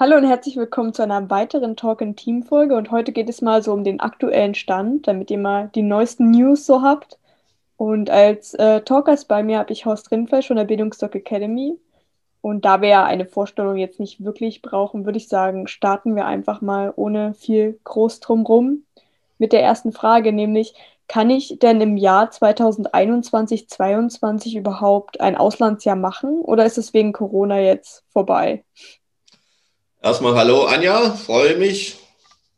Hallo und herzlich willkommen zu einer weiteren Talk in Team Folge und heute geht es mal so um den aktuellen Stand, damit ihr mal die neuesten News so habt. Und als äh, Talkers bei mir habe ich Horst Rindfeld von der Bildungsdoc Academy. Und da wir ja eine Vorstellung jetzt nicht wirklich brauchen, würde ich sagen, starten wir einfach mal ohne viel groß drumrum mit der ersten Frage, nämlich kann ich denn im Jahr 2021, 2022 überhaupt ein Auslandsjahr machen oder ist es wegen Corona jetzt vorbei? Erstmal hallo Anja, freue mich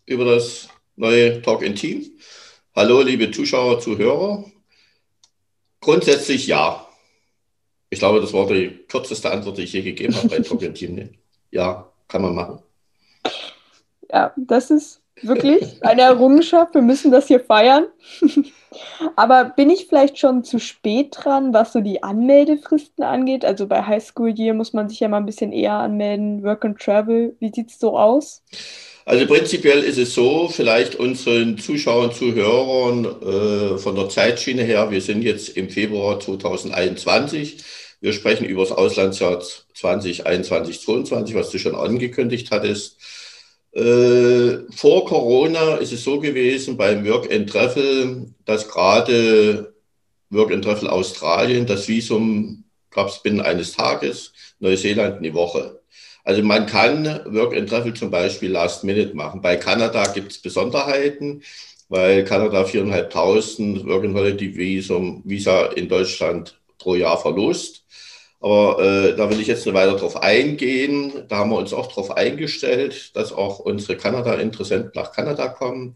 über das neue Talk in Team. Hallo liebe Zuschauer, Zuhörer. Grundsätzlich ja. Ich glaube, das war die kürzeste Antwort, die ich je gegeben habe bei Talk in Team. Ja, kann man machen. Ja, das ist wirklich eine Errungenschaft. Wir müssen das hier feiern. Aber bin ich vielleicht schon zu spät dran, was so die Anmeldefristen angeht? Also bei Highschool Year muss man sich ja mal ein bisschen eher anmelden. Work and Travel, wie sieht es so aus? Also prinzipiell ist es so, vielleicht unseren Zuschauern, Zuhörern äh, von der Zeitschiene her, wir sind jetzt im Februar 2021. Wir sprechen über das Auslandsjahr 2021, 2022, was du schon angekündigt hattest. Äh, vor Corona ist es so gewesen beim Work and Travel, dass gerade Work and Travel Australien, das Visum gab es binnen eines Tages, Neuseeland eine Woche. Also man kann Work and Travel zum Beispiel Last Minute machen. Bei Kanada gibt es Besonderheiten, weil Kanada 4.500 Work and Holiday Visum, Visa in Deutschland pro Jahr verlost. Aber äh, da will ich jetzt nicht weiter drauf eingehen. Da haben wir uns auch darauf eingestellt, dass auch unsere Kanada-Interessenten nach Kanada kommen.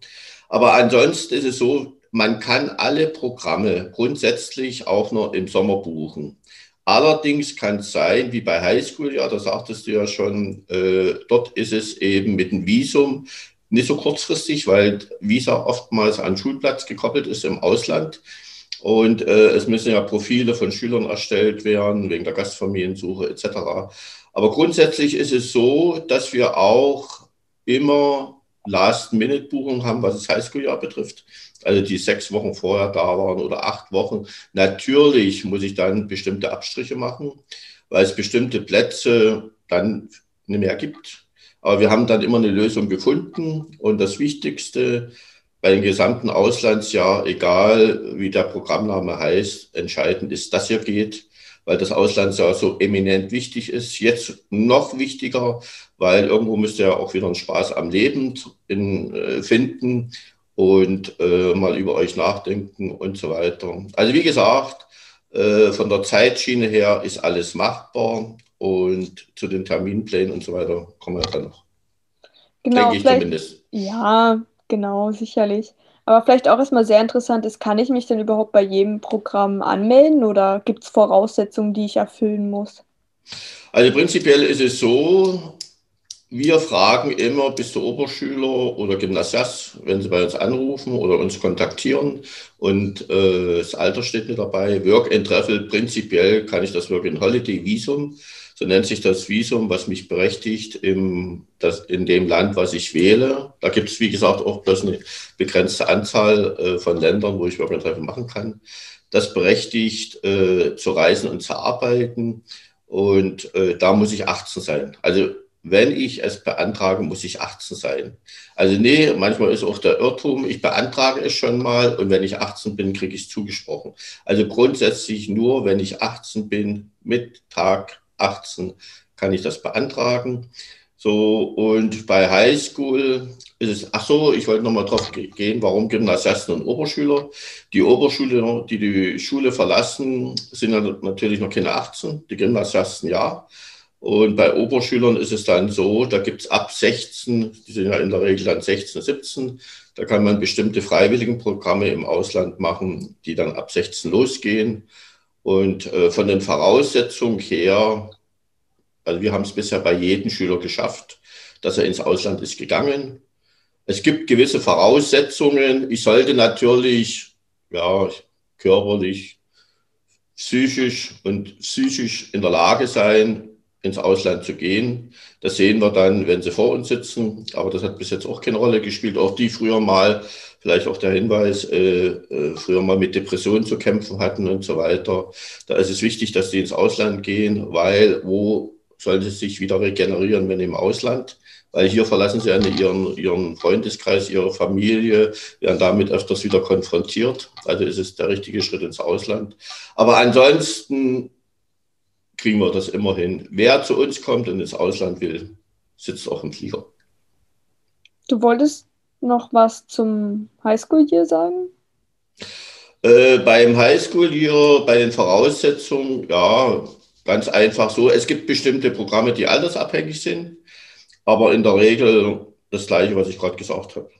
Aber ansonsten ist es so, man kann alle Programme grundsätzlich auch noch im Sommer buchen. Allerdings kann es sein, wie bei Highschool, ja, da sagtest du ja schon, äh, dort ist es eben mit dem Visum nicht so kurzfristig, weil Visa oftmals an Schulplatz gekoppelt ist im Ausland. Und äh, es müssen ja Profile von Schülern erstellt werden, wegen der Gastfamiliensuche etc. Aber grundsätzlich ist es so, dass wir auch immer Last-Minute-Buchungen haben, was das Highschool-Jahr betrifft. Also die sechs Wochen vorher da waren oder acht Wochen. Natürlich muss ich dann bestimmte Abstriche machen, weil es bestimmte Plätze dann nicht mehr gibt. Aber wir haben dann immer eine Lösung gefunden. Und das Wichtigste bei dem gesamten Auslandsjahr, egal wie der Programmname heißt, entscheidend ist, dass ihr geht, weil das Auslandsjahr so eminent wichtig ist. Jetzt noch wichtiger, weil irgendwo müsst ihr ja auch wieder einen Spaß am Leben in, äh, finden und äh, mal über euch nachdenken und so weiter. Also wie gesagt, äh, von der Zeitschiene her ist alles machbar und zu den Terminplänen und so weiter kommen wir dann noch. Genau, Denke ich zumindest. Ja, Genau, sicherlich. Aber vielleicht auch erstmal sehr interessant ist, kann ich mich denn überhaupt bei jedem Programm anmelden oder gibt es Voraussetzungen, die ich erfüllen muss? Also prinzipiell ist es so, wir fragen immer, bist du Oberschüler oder Gymnasiast, wenn sie bei uns anrufen oder uns kontaktieren und äh, das Alter steht mit dabei. Work and Travel, prinzipiell kann ich das Work and Holiday Visum so nennt sich das Visum, was mich berechtigt im, das, in dem Land, was ich wähle. Da gibt es, wie gesagt, auch bloß eine begrenzte Anzahl äh, von Ländern, wo ich Bürgertreffen machen kann. Das berechtigt, äh, zu reisen und zu arbeiten. Und äh, da muss ich 18 sein. Also wenn ich es beantrage, muss ich 18 sein. Also nee, manchmal ist auch der Irrtum, ich beantrage es schon mal und wenn ich 18 bin, kriege ich es zugesprochen. Also grundsätzlich nur, wenn ich 18 bin, mit Tag 18 kann ich das beantragen. So, und bei Highschool ist es, ach so, ich wollte nochmal drauf gehen, warum Gymnasiasten und Oberschüler. Die Oberschüler, die die Schule verlassen, sind natürlich noch keine 18, die Gymnasiasten ja. Und bei Oberschülern ist es dann so, da gibt es ab 16, die sind ja in der Regel dann 16, 17, da kann man bestimmte Freiwilligenprogramme im Ausland machen, die dann ab 16 losgehen. Und äh, von den Voraussetzungen her, also wir haben es bisher bei jedem Schüler geschafft, dass er ins Ausland ist gegangen. es gibt gewisse Voraussetzungen. Ich sollte natürlich, ja, körperlich, psychisch und psychisch in der Lage sein, ins Ausland zu gehen. Das sehen wir dann, wenn sie vor uns sitzen. Aber das hat bis jetzt auch keine Rolle gespielt. Auch die früher mal, vielleicht auch der Hinweis, äh, äh, früher mal mit Depressionen zu kämpfen hatten und so weiter. Da ist es wichtig, dass die ins Ausland gehen, weil wo sollen sie sich wieder regenerieren, wenn im Ausland? Weil hier verlassen sie ja ihren, ihren Freundeskreis, ihre Familie, werden damit öfters wieder konfrontiert. Also ist es der richtige Schritt ins Ausland. Aber ansonsten kriegen wir das immer hin. Wer zu uns kommt und ins Ausland will, sitzt auch im Flieger. Du wolltest noch was zum Highschool hier sagen? Äh, beim Highschool hier, bei den Voraussetzungen, ja, ganz einfach so. Es gibt bestimmte Programme, die altersabhängig sind, aber in der Regel das Gleiche, was ich gerade gesagt habe.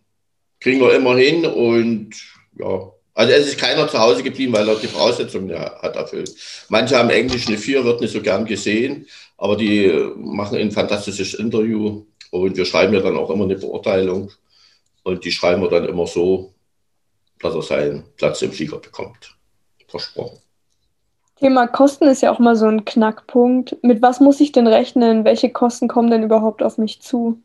Kriegen wir immer hin und ja, also es ist keiner zu Hause geblieben, weil er die Voraussetzungen ja, hat erfüllt. Manche haben Englisch eine 4, wird nicht so gern gesehen, aber die machen ein fantastisches Interview und wir schreiben ja dann auch immer eine Beurteilung und die schreiben wir dann immer so, dass er seinen Platz im Flieger bekommt. Versprochen. Thema Kosten ist ja auch mal so ein Knackpunkt. Mit was muss ich denn rechnen? Welche Kosten kommen denn überhaupt auf mich zu?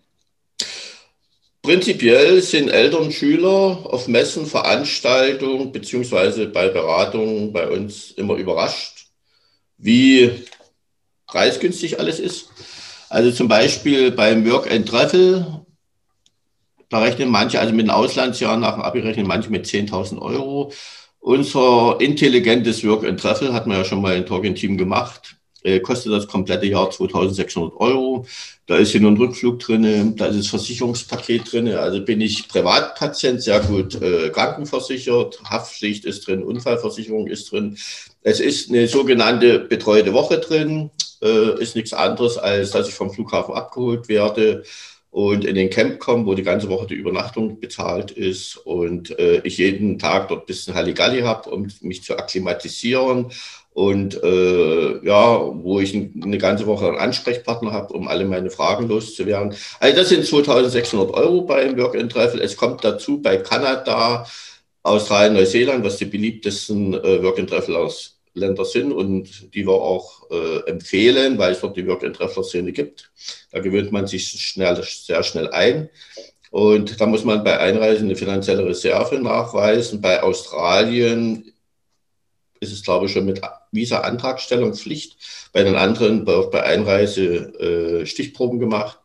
Prinzipiell sind Eltern, Schüler auf Messen, Veranstaltungen beziehungsweise bei Beratungen bei uns immer überrascht, wie preisgünstig alles ist. Also zum Beispiel beim Work and Travel, da rechnen manche, also mit einem Auslandsjahr nach dem Abi rechnen manche mit 10.000 Euro. Unser intelligentes Work and Travel hat man ja schon mal im Talking-Team gemacht. Äh, kostet das komplette Jahr 2600 Euro. Da ist nur ein Rückflug drin, da ist das Versicherungspaket drin. Also bin ich Privatpatient, sehr gut äh, krankenversichert, Haftpflicht ist drin, Unfallversicherung ist drin. Es ist eine sogenannte betreute Woche drin, äh, ist nichts anderes, als dass ich vom Flughafen abgeholt werde und in den Camp komme, wo die ganze Woche die Übernachtung bezahlt ist und äh, ich jeden Tag dort ein bisschen Halligalli habe, um mich zu akklimatisieren und äh, ja, wo ich eine ganze Woche einen Ansprechpartner habe, um alle meine Fragen loszuwerden. Also das sind 2600 Euro beim Work and Travel. Es kommt dazu bei Kanada, Australien, Neuseeland, was die beliebtesten äh, Work and aus Länder sind und die wir auch äh, empfehlen, weil es dort die Work and Traveler Szene gibt. Da gewöhnt man sich schnell, sehr schnell ein. Und da muss man bei Einreisen eine finanzielle Reserve nachweisen. Bei Australien ist es, glaube ich, schon mit Visa-Antragstellung Pflicht. Bei den anderen wird bei Einreise äh, Stichproben gemacht.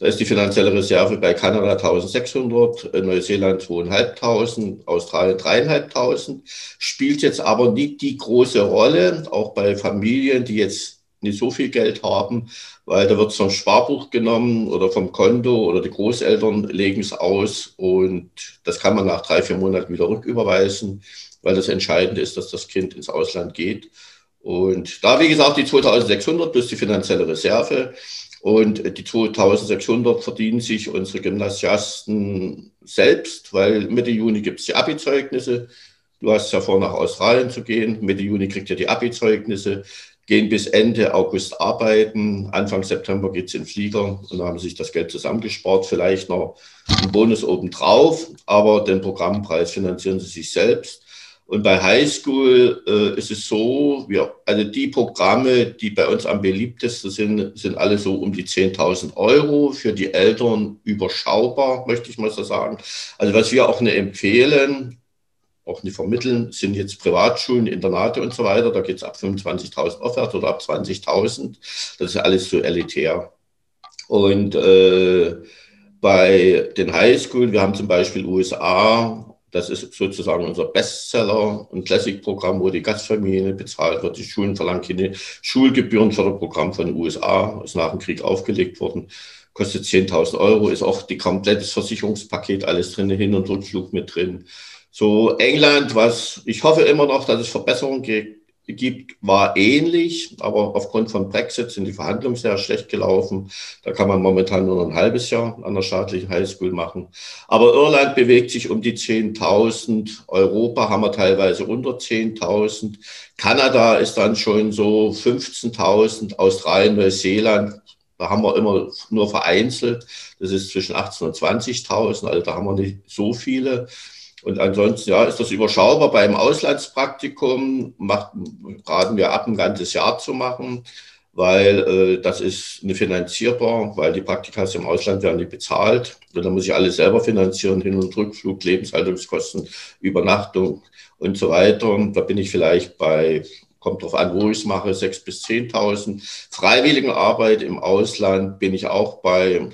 Da ist die finanzielle Reserve bei Kanada 1600, Neuseeland 2500, Australien 3500. Spielt jetzt aber nicht die große Rolle, auch bei Familien, die jetzt nicht so viel Geld haben, weil da wird es vom Sparbuch genommen oder vom Konto oder die Großeltern legen es aus und das kann man nach drei, vier Monaten wieder rücküberweisen weil das Entscheidende ist, dass das Kind ins Ausland geht. Und da, wie gesagt, die 2600 plus die finanzielle Reserve. Und die 2600 verdienen sich unsere Gymnasiasten selbst, weil Mitte Juni gibt es die Abi-Zeugnisse. Du hast ja vor, nach Australien zu gehen. Mitte Juni kriegt ihr die Abi-Zeugnisse, gehen bis Ende August arbeiten. Anfang September geht es in den Flieger und haben sich das Geld zusammengespart. Vielleicht noch ein Bonus obendrauf, aber den Programmpreis finanzieren sie sich selbst. Und bei Highschool äh, ist es so, wir, also die Programme, die bei uns am beliebtesten sind, sind alle so um die 10.000 Euro. Für die Eltern überschaubar, möchte ich mal so sagen. Also was wir auch nicht empfehlen, auch nicht vermitteln, sind jetzt Privatschulen, Internate und so weiter. Da geht es ab 25.000 aufwärts oder ab 20.000. Das ist alles so elitär. Und äh, bei den Highschool, wir haben zum Beispiel USA, das ist sozusagen unser Bestseller, ein Classic-Programm, wo die Gastfamilie bezahlt wird. Die Schulen verlangen keine Schulgebührenförderprogramm von den USA, ist nach dem Krieg aufgelegt worden, kostet 10.000 Euro, ist auch die komplettes Versicherungspaket alles drin, Hin- und Rückflug mit drin. So England, was ich hoffe immer noch, dass es Verbesserungen gibt, gibt, war ähnlich, aber aufgrund von Brexit sind die Verhandlungen sehr schlecht gelaufen. Da kann man momentan nur ein halbes Jahr an der staatlichen Highschool machen. Aber Irland bewegt sich um die 10.000. Europa haben wir teilweise unter 10.000. Kanada ist dann schon so 15.000. Australien, Neuseeland Da haben wir immer nur vereinzelt. Das ist zwischen 18.000 und 20.000. Also da haben wir nicht so viele. Und ansonsten, ja, ist das überschaubar. Beim Auslandspraktikum macht, raten wir ab, ein ganzes Jahr zu machen, weil äh, das ist nicht finanzierbar, weil die Praktika im Ausland werden nicht bezahlt. Und dann muss ich alles selber finanzieren, Hin- und Rückflug, Lebenshaltungskosten, Übernachtung und so weiter. Da bin ich vielleicht bei, kommt drauf an, wo ich es mache, 6.000 bis 10.000. Freiwilligenarbeit im Ausland bin ich auch bei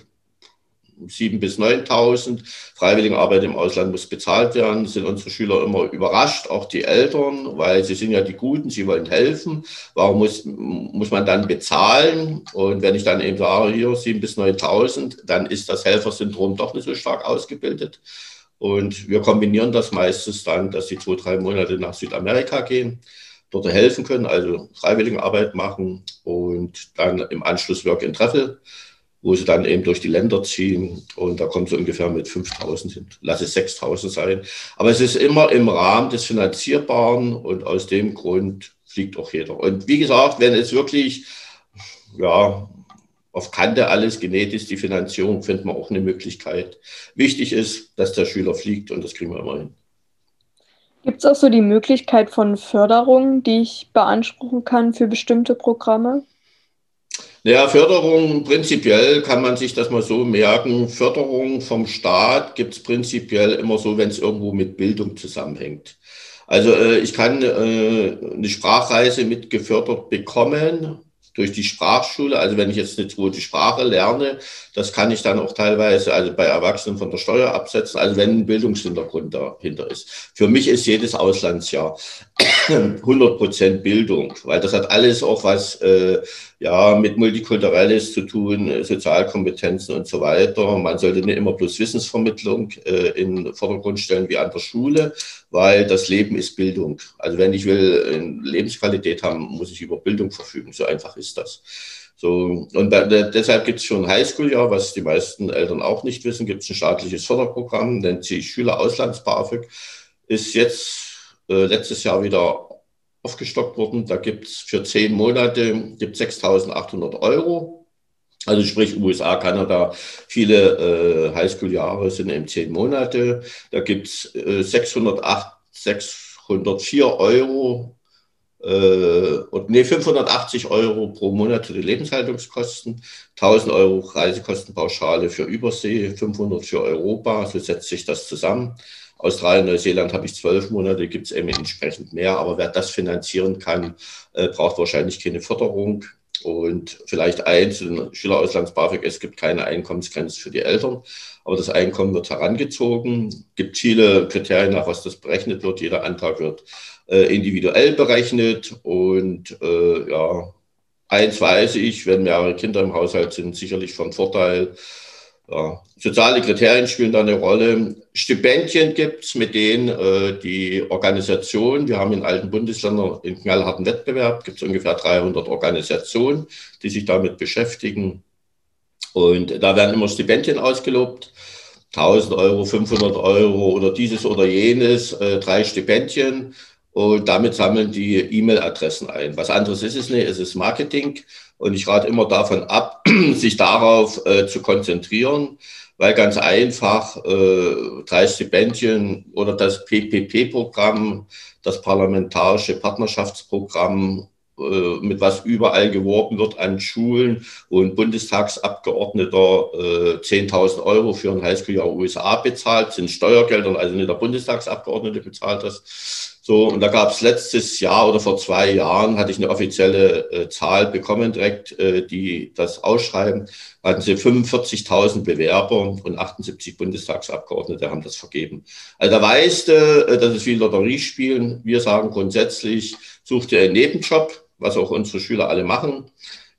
7.000 bis 9.000. Freiwilligenarbeit im Ausland muss bezahlt werden. Sind unsere Schüler immer überrascht, auch die Eltern, weil sie sind ja die Guten, sie wollen helfen. Warum muss, muss man dann bezahlen? Und wenn ich dann eben sage, hier 7.000 bis 9.000, dann ist das Helfersyndrom doch nicht so stark ausgebildet. Und wir kombinieren das meistens dann, dass sie zwei, drei Monate nach Südamerika gehen, dort helfen können, also Freiwilligenarbeit machen und dann im Anschluss Work in Treffel wo sie dann eben durch die Länder ziehen und da kommt so ungefähr mit 5000 hin, lass es 6000 sein. Aber es ist immer im Rahmen des Finanzierbaren und aus dem Grund fliegt auch jeder. Und wie gesagt, wenn es wirklich, ja, auf Kante alles genäht ist, die Finanzierung, findet man auch eine Möglichkeit. Wichtig ist, dass der Schüler fliegt und das kriegen wir immer hin. Gibt es auch so die Möglichkeit von Förderung, die ich beanspruchen kann für bestimmte Programme? Ja, Förderung, prinzipiell kann man sich das mal so merken. Förderung vom Staat gibt es prinzipiell immer so, wenn es irgendwo mit Bildung zusammenhängt. Also äh, ich kann äh, eine Sprachreise mit gefördert bekommen durch die Sprachschule. Also wenn ich jetzt eine zweite Sprache lerne, das kann ich dann auch teilweise also bei Erwachsenen von der Steuer absetzen, also wenn ein Bildungshintergrund dahinter ist. Für mich ist jedes Auslandsjahr 100 Prozent Bildung, weil das hat alles auch was äh, ja, mit Multikulturelles zu tun, Sozialkompetenzen und so weiter. Man sollte nicht immer bloß Wissensvermittlung äh, in den Vordergrund stellen wie an der Schule, weil das Leben ist Bildung. Also wenn ich will Lebensqualität haben, muss ich über Bildung verfügen. So einfach ist das. So, und da, deshalb gibt es schon Highschool-Jahr, was die meisten Eltern auch nicht wissen, gibt es ein staatliches Förderprogramm, nennt sich Schülerauslands-BAföG, ist jetzt äh, letztes Jahr wieder aufgestockt worden. Da gibt es für zehn Monate 6.800 Euro. Also sprich USA, Kanada, viele äh, Highschool-Jahre sind eben zehn Monate. Da gibt es äh, 604 Euro äh, und nee, 580 Euro pro Monat für die Lebenshaltungskosten, 1000 Euro Reisekostenpauschale für Übersee, 500 für Europa, so setzt sich das zusammen. Australien, Neuseeland habe ich zwölf Monate, gibt es eben entsprechend mehr. Aber wer das finanzieren kann, äh, braucht wahrscheinlich keine Förderung. Und vielleicht eins, Schülerauslands-BAföG, es gibt keine Einkommensgrenze für die Eltern, aber das Einkommen wird herangezogen. Es gibt viele Kriterien, nach was das berechnet wird. Jeder Antrag wird äh, individuell berechnet. Und äh, ja, eins weiß ich, wenn mehrere Kinder im Haushalt sind, sicherlich von Vorteil. Ja, soziale Kriterien spielen da eine Rolle. Stipendien gibt es, mit denen äh, die Organisation, wir haben in alten Bundesländern in knallharten Wettbewerb, gibt es ungefähr 300 Organisationen, die sich damit beschäftigen. Und da werden immer Stipendien ausgelobt. 1000 Euro, 500 Euro oder dieses oder jenes, äh, drei Stipendien. Und damit sammeln die E-Mail-Adressen ein. Was anderes ist es nicht, es ist Marketing. Und ich rate immer davon ab, sich darauf äh, zu konzentrieren, weil ganz einfach äh, drei Stipendien oder das PPP-Programm, das Parlamentarische Partnerschaftsprogramm, äh, mit was überall geworben wird an Schulen und Bundestagsabgeordneter äh, 10.000 Euro für ein Highschool-Jahr USA bezahlt, sind Steuergelder, also nicht der Bundestagsabgeordnete bezahlt das so, und da gab es letztes Jahr oder vor zwei Jahren, hatte ich eine offizielle äh, Zahl bekommen, direkt, äh, die das ausschreiben, hatten sie 45.000 Bewerber und 78 Bundestagsabgeordnete haben das vergeben. Also da weißt du, äh, das ist wie Lotteriespielen. Wir sagen grundsätzlich, such dir einen Nebenjob, was auch unsere Schüler alle machen.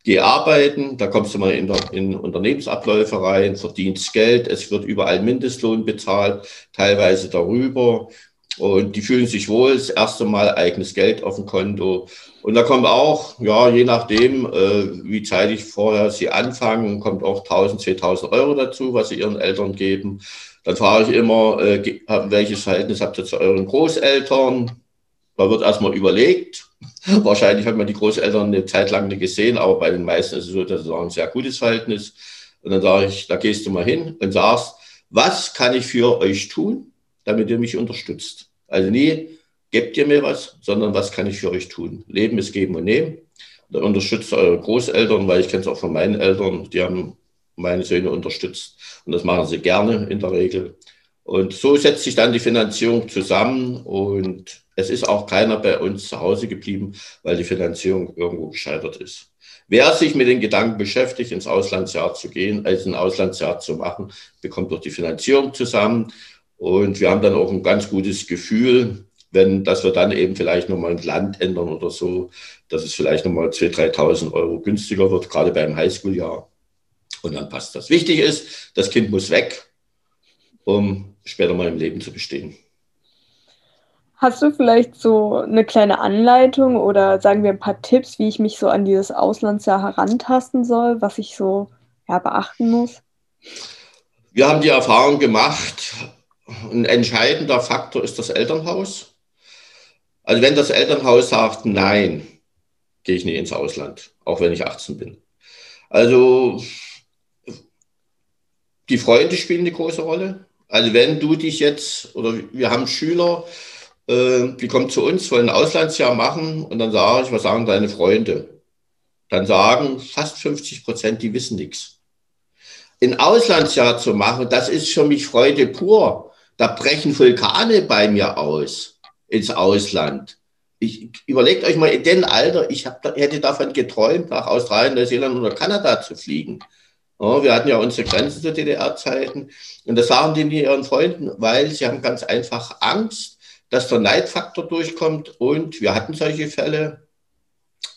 Geh arbeiten, da kommst du mal in, der, in Unternehmensabläufe rein, verdienst Geld, es wird überall Mindestlohn bezahlt, teilweise darüber. Und die fühlen sich wohl, das erste Mal eigenes Geld auf dem Konto. Und da kommt auch, ja, je nachdem, äh, wie zeitig vorher sie anfangen, kommt auch 1000, 2000 Euro dazu, was sie ihren Eltern geben. Dann frage ich immer, äh, welches Verhältnis habt ihr zu euren Großeltern? Da wird erstmal überlegt. Wahrscheinlich hat man die Großeltern eine Zeit lang nicht gesehen, aber bei den meisten ist es so, dass es auch ein sehr gutes Verhältnis. Und dann sage ich, da gehst du mal hin und sagst, was kann ich für euch tun, damit ihr mich unterstützt? Also nie, gebt ihr mir was, sondern was kann ich für euch tun? Leben ist geben und nehmen. Da unterstützt eure Großeltern, weil ich kenne es auch von meinen Eltern, die haben meine Söhne unterstützt. Und das machen sie gerne in der Regel. Und so setzt sich dann die Finanzierung zusammen und es ist auch keiner bei uns zu Hause geblieben, weil die Finanzierung irgendwo gescheitert ist. Wer sich mit den Gedanken beschäftigt, ins Auslandsjahr zu gehen, als ein Auslandsjahr zu machen, bekommt doch die Finanzierung zusammen. Und wir haben dann auch ein ganz gutes Gefühl, wenn, dass wir dann eben vielleicht nochmal ein Land ändern oder so, dass es vielleicht nochmal 2.000, 3.000 Euro günstiger wird, gerade beim Highschool-Jahr. Und dann passt das. Wichtig ist, das Kind muss weg, um später mal im Leben zu bestehen. Hast du vielleicht so eine kleine Anleitung oder sagen wir ein paar Tipps, wie ich mich so an dieses Auslandsjahr herantasten soll, was ich so ja, beachten muss? Wir haben die Erfahrung gemacht, ein entscheidender Faktor ist das Elternhaus. Also wenn das Elternhaus sagt, nein, gehe ich nicht ins Ausland, auch wenn ich 18 bin. Also die Freunde spielen eine große Rolle. Also wenn du dich jetzt, oder wir haben Schüler, äh, die kommen zu uns, wollen ein Auslandsjahr machen und dann sage ich, was sagen deine Freunde? Dann sagen fast 50 Prozent, die wissen nichts. Ein Auslandsjahr zu machen, das ist für mich Freude pur. Da brechen Vulkane bei mir aus ins Ausland. Ich überlegt euch mal in dem Alter, ich hab, hätte davon geträumt, nach Australien, Neuseeland oder Kanada zu fliegen. Ja, wir hatten ja unsere Grenzen zu DDR-Zeiten. Und das sagen die nie ihren Freunden, weil sie haben ganz einfach Angst, dass der Neidfaktor durchkommt. Und wir hatten solche Fälle,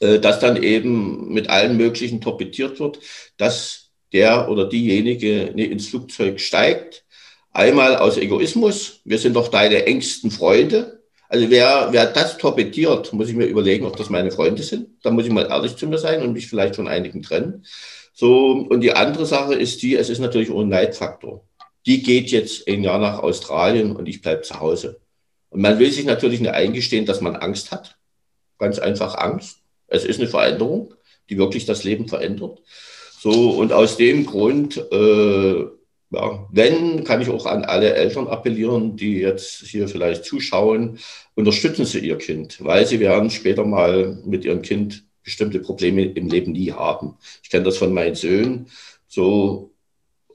äh, dass dann eben mit allen möglichen torpediert wird, dass der oder diejenige ins Flugzeug steigt. Einmal aus Egoismus, wir sind doch deine engsten Freunde. Also wer, wer das torpediert, muss ich mir überlegen, ob das meine Freunde sind. Da muss ich mal ehrlich zu mir sein und mich vielleicht von einigen trennen. So, und die andere Sache ist die, es ist natürlich auch ein Neidfaktor. Die geht jetzt ein Jahr nach Australien und ich bleibe zu Hause. Und man will sich natürlich nicht eingestehen, dass man Angst hat. Ganz einfach Angst. Es ist eine Veränderung, die wirklich das Leben verändert. So, und aus dem Grund, äh, ja, wenn, kann ich auch an alle Eltern appellieren, die jetzt hier vielleicht zuschauen, unterstützen Sie Ihr Kind, weil Sie werden später mal mit Ihrem Kind bestimmte Probleme im Leben nie haben. Ich kenne das von meinen Söhnen. So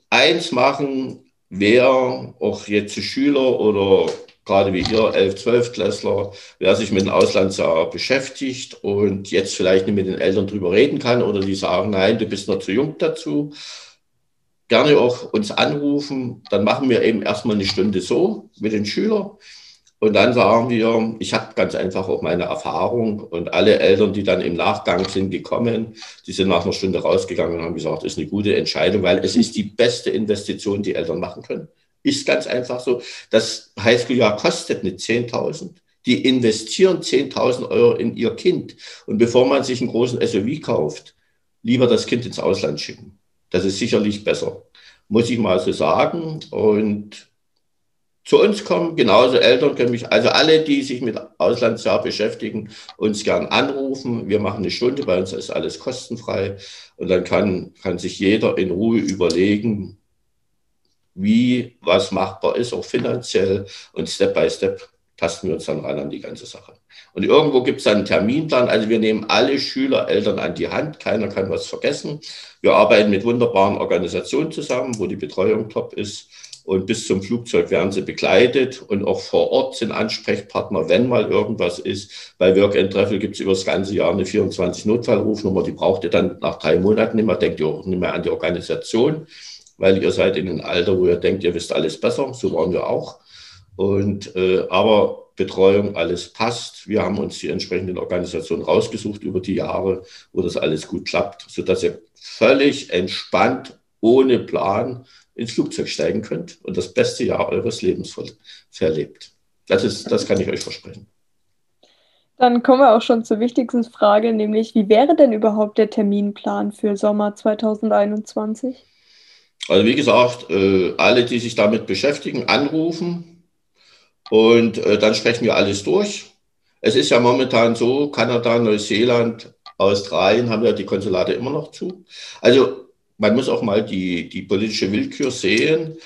eins machen, wer auch jetzt Schüler oder gerade wie ihr, 11, 12 Klässler, wer sich mit dem Auslandsjahr beschäftigt und jetzt vielleicht nicht mit den Eltern drüber reden kann oder die sagen, nein, du bist noch zu jung dazu, gerne auch uns anrufen. Dann machen wir eben erstmal eine Stunde so mit den Schülern. Und dann sagen wir, ich habe ganz einfach auch meine Erfahrung und alle Eltern, die dann im Nachgang sind gekommen, die sind nach einer Stunde rausgegangen und haben gesagt, ist eine gute Entscheidung, weil es ist die beste Investition, die Eltern machen können. Ist ganz einfach so. Das Highschool-Jahr kostet nicht 10.000. Die investieren 10.000 Euro in ihr Kind. Und bevor man sich einen großen SUV kauft, lieber das Kind ins Ausland schicken. Das ist sicherlich besser, muss ich mal so sagen. Und zu uns kommen. Genauso Eltern können mich, also alle, die sich mit Auslandsjahr beschäftigen, uns gern anrufen. Wir machen eine Stunde, bei uns ist alles kostenfrei. Und dann kann, kann sich jeder in Ruhe überlegen, wie was machbar ist, auch finanziell. Und Step by Step tasten wir uns dann ran an die ganze Sache. Und irgendwo gibt es dann einen Terminplan. Also wir nehmen alle Schüler, Eltern an die Hand. Keiner kann was vergessen. Wir arbeiten mit wunderbaren Organisationen zusammen, wo die Betreuung top ist. Und bis zum Flugzeug werden sie begleitet und auch vor Ort sind Ansprechpartner, wenn mal irgendwas ist. Bei Work and Travel gibt es über das ganze Jahr eine 24 Notfallrufnummer, die braucht ihr dann nach drei Monaten nicht mehr, denkt ihr auch nicht mehr an die Organisation, weil ihr seid in einem Alter, wo ihr denkt, ihr wisst alles besser, so waren wir auch. Und, äh, aber Betreuung, alles passt. Wir haben uns die entsprechenden Organisationen rausgesucht über die Jahre, wo das alles gut klappt, sodass ihr völlig entspannt, ohne Plan ins Flugzeug steigen könnt und das beste Jahr eures Lebens verlebt. Das, ist, das kann ich euch versprechen. Dann kommen wir auch schon zur wichtigsten Frage, nämlich wie wäre denn überhaupt der Terminplan für Sommer 2021? Also wie gesagt, äh, alle, die sich damit beschäftigen, anrufen und äh, dann sprechen wir alles durch. Es ist ja momentan so, Kanada, Neuseeland, Australien haben ja die Konsulate immer noch zu. Also man muss auch mal die, die politische Willkür sehen.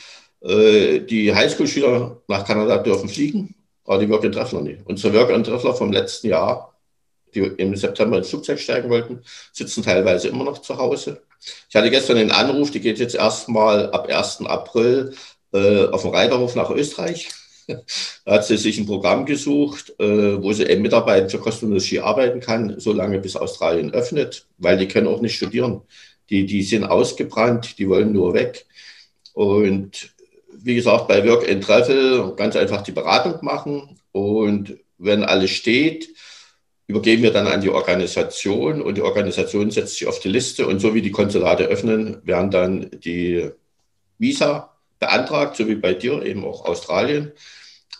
Äh, die Highschool-Schüler nach Kanada dürfen fliegen, aber die Work-and-Treffler nicht. Unsere Work-and-Treffler vom letzten Jahr, die im September ins Flugzeug steigen wollten, sitzen teilweise immer noch zu Hause. Ich hatte gestern einen Anruf, die geht jetzt erstmal ab 1. April äh, auf dem Reiterhof nach Österreich. Hat sie sich ein Programm gesucht, äh, wo sie eben mitarbeiten für kostenloses Ski arbeiten kann, solange bis Australien öffnet, weil die können auch nicht studieren. Die, die sind ausgebrannt, die wollen nur weg. Und wie gesagt, bei Work and Travel ganz einfach die Beratung machen. Und wenn alles steht, übergeben wir dann an die Organisation und die Organisation setzt sich auf die Liste. Und so wie die Konsulate öffnen, werden dann die Visa beantragt, so wie bei dir eben auch Australien.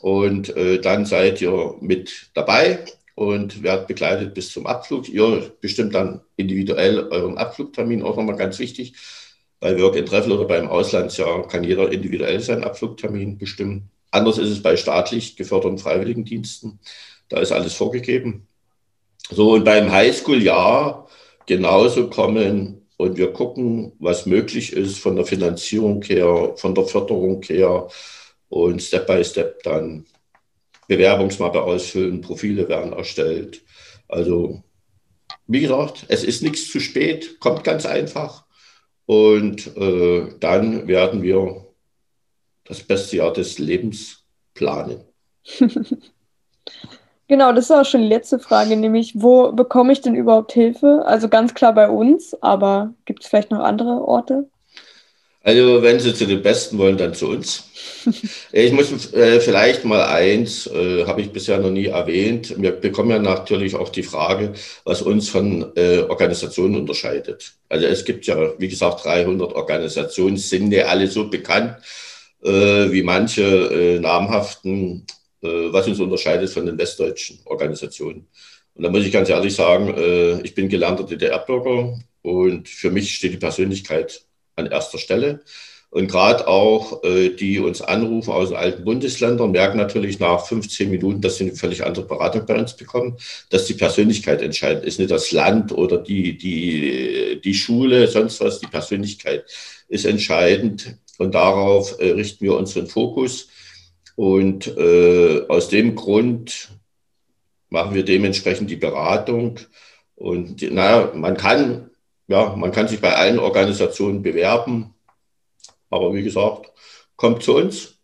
Und äh, dann seid ihr mit dabei und werdet begleitet bis zum Abflug. Ihr bestimmt dann individuell euren Abflugtermin, auch nochmal ganz wichtig. Bei Work and Travel oder beim Auslandsjahr kann jeder individuell seinen Abflugtermin bestimmen. Anders ist es bei staatlich geförderten Freiwilligendiensten. Da ist alles vorgegeben. So, und beim Highschool-Jahr genauso kommen und wir gucken, was möglich ist von der Finanzierung her, von der Förderung her und Step by Step dann Bewerbungsmappe ausfüllen, Profile werden erstellt. Also, wie gesagt, es ist nichts zu spät, kommt ganz einfach. Und äh, dann werden wir das beste Jahr des Lebens planen. genau, das ist auch schon die letzte Frage, nämlich wo bekomme ich denn überhaupt Hilfe? Also ganz klar bei uns, aber gibt es vielleicht noch andere Orte? Also wenn Sie zu den Besten wollen, dann zu uns. Ich muss äh, vielleicht mal eins, äh, habe ich bisher noch nie erwähnt. Wir bekommen ja natürlich auch die Frage, was uns von äh, Organisationen unterscheidet. Also es gibt ja, wie gesagt, 300 Organisationen, sind ja alle so bekannt äh, wie manche äh, namhaften, äh, was uns unterscheidet von den westdeutschen Organisationen. Und da muss ich ganz ehrlich sagen, ich bin gelernter DDR-Bürger und für mich steht die Persönlichkeit an erster Stelle. Und gerade auch äh, die uns anrufen aus den alten Bundesländern, merken natürlich nach 15 Minuten, dass sie eine völlig andere Beratung bei uns bekommen, dass die Persönlichkeit entscheidend ist, nicht das Land oder die, die, die Schule, sonst was, die Persönlichkeit ist entscheidend. Und darauf äh, richten wir unseren Fokus. Und äh, aus dem Grund machen wir dementsprechend die Beratung. Und naja, man kann ja, man kann sich bei allen Organisationen bewerben. Aber wie gesagt, kommt zu uns.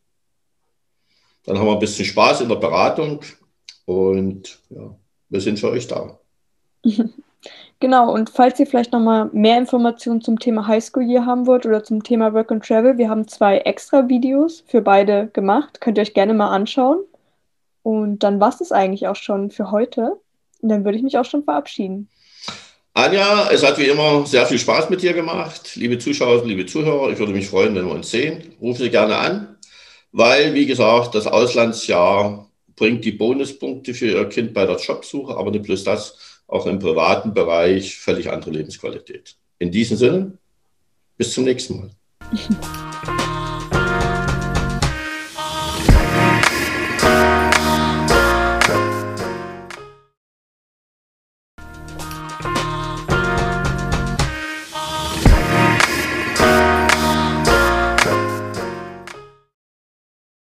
Dann haben wir ein bisschen Spaß in der Beratung und ja, wir sind für euch da. Genau, und falls ihr vielleicht nochmal mehr Informationen zum Thema Highschool Year haben wollt oder zum Thema Work and Travel, wir haben zwei extra Videos für beide gemacht. Könnt ihr euch gerne mal anschauen. Und dann war es eigentlich auch schon für heute. Und dann würde ich mich auch schon verabschieden. Anja, es hat wie immer sehr viel Spaß mit dir gemacht. Liebe Zuschauer, liebe Zuhörer, ich würde mich freuen, wenn wir uns sehen. Rufen Sie gerne an, weil, wie gesagt, das Auslandsjahr bringt die Bonuspunkte für Ihr Kind bei der Jobsuche, aber nicht bloß das, auch im privaten Bereich völlig andere Lebensqualität. In diesem Sinne, bis zum nächsten Mal.